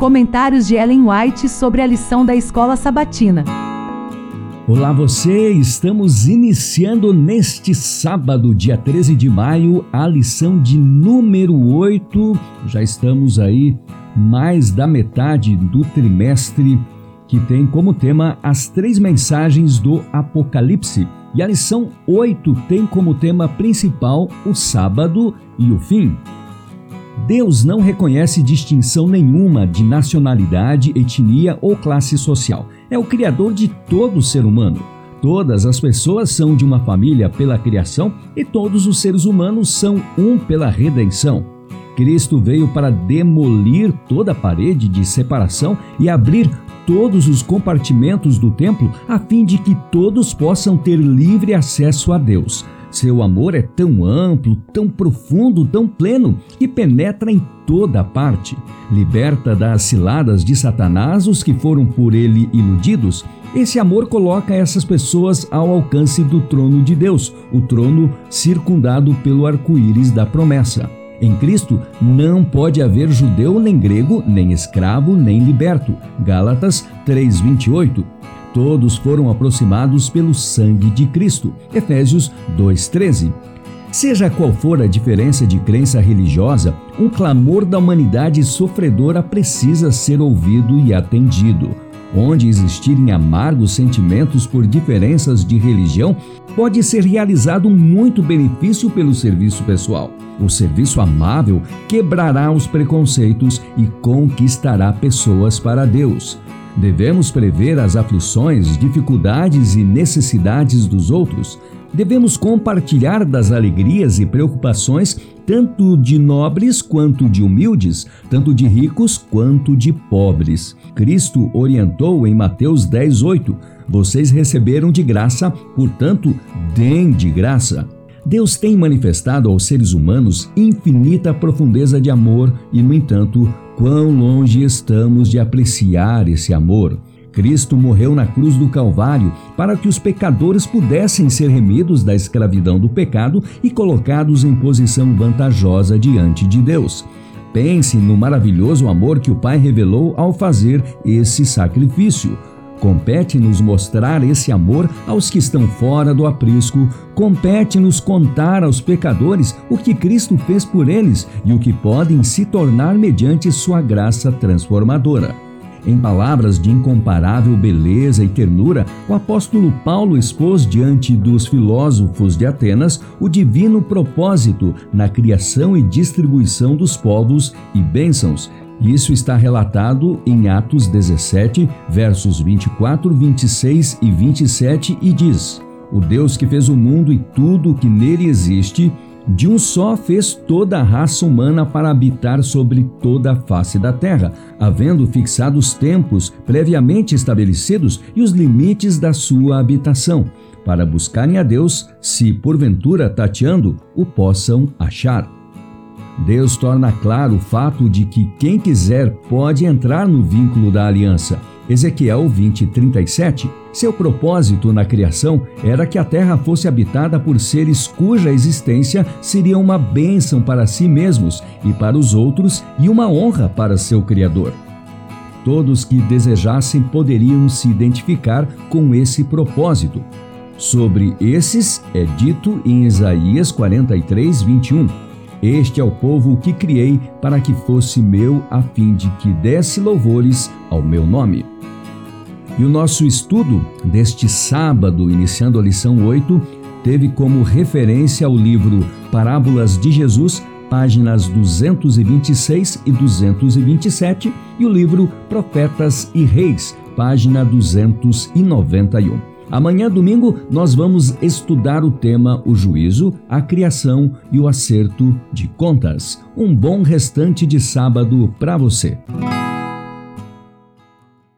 Comentários de Ellen White sobre a lição da escola sabatina. Olá você, estamos iniciando neste sábado, dia 13 de maio, a lição de número 8. Já estamos aí mais da metade do trimestre que tem como tema as três mensagens do Apocalipse. E a lição 8 tem como tema principal o sábado e o fim. Deus não reconhece distinção nenhuma de nacionalidade, etnia ou classe social. É o Criador de todo ser humano. Todas as pessoas são de uma família pela criação e todos os seres humanos são um pela redenção. Cristo veio para demolir toda a parede de separação e abrir todos os compartimentos do templo a fim de que todos possam ter livre acesso a Deus. Seu amor é tão amplo, tão profundo, tão pleno, que penetra em toda parte. Liberta das ciladas de Satanás os que foram por ele iludidos. Esse amor coloca essas pessoas ao alcance do trono de Deus, o trono circundado pelo arco-íris da promessa. Em Cristo não pode haver judeu nem grego, nem escravo, nem liberto. Gálatas 3:28. Todos foram aproximados pelo sangue de Cristo. Efésios 2:13. Seja qual for a diferença de crença religiosa, um clamor da humanidade sofredora precisa ser ouvido e atendido. Onde existirem amargos sentimentos por diferenças de religião, pode ser realizado muito benefício pelo serviço pessoal. O serviço amável quebrará os preconceitos e conquistará pessoas para Deus. Devemos prever as aflições, dificuldades e necessidades dos outros. Devemos compartilhar das alegrias e preocupações tanto de nobres quanto de humildes, tanto de ricos quanto de pobres. Cristo orientou em Mateus 10:8: Vocês receberam de graça, portanto, deem de graça. Deus tem manifestado aos seres humanos infinita profundeza de amor e, no entanto, quão longe estamos de apreciar esse amor. Cristo morreu na cruz do Calvário para que os pecadores pudessem ser remidos da escravidão do pecado e colocados em posição vantajosa diante de Deus. Pense no maravilhoso amor que o Pai revelou ao fazer esse sacrifício. Compete-nos mostrar esse amor aos que estão fora do aprisco, compete-nos contar aos pecadores o que Cristo fez por eles e o que podem se tornar mediante sua graça transformadora. Em palavras de incomparável beleza e ternura, o apóstolo Paulo expôs diante dos filósofos de Atenas o divino propósito na criação e distribuição dos povos e bênçãos, isso está relatado em Atos 17, versos 24, 26 e 27, e diz: O Deus que fez o mundo e tudo o que nele existe, de um só fez toda a raça humana para habitar sobre toda a face da terra, havendo fixado os tempos previamente estabelecidos e os limites da sua habitação, para buscarem a Deus, se porventura tateando, o possam achar. Deus torna claro o fato de que quem quiser pode entrar no vínculo da aliança. Ezequiel 20:37. Seu propósito na criação era que a terra fosse habitada por seres cuja existência seria uma bênção para si mesmos e para os outros e uma honra para seu Criador. Todos que desejassem poderiam se identificar com esse propósito. Sobre esses é dito em Isaías 43, 21. Este é o povo que criei para que fosse meu, a fim de que desse louvores ao meu nome. E o nosso estudo deste sábado, iniciando a lição 8, teve como referência o livro Parábolas de Jesus, páginas 226 e 227, e o livro Profetas e Reis, página 291. Amanhã, domingo, nós vamos estudar o tema o juízo, a criação e o acerto de contas. Um bom restante de sábado para você.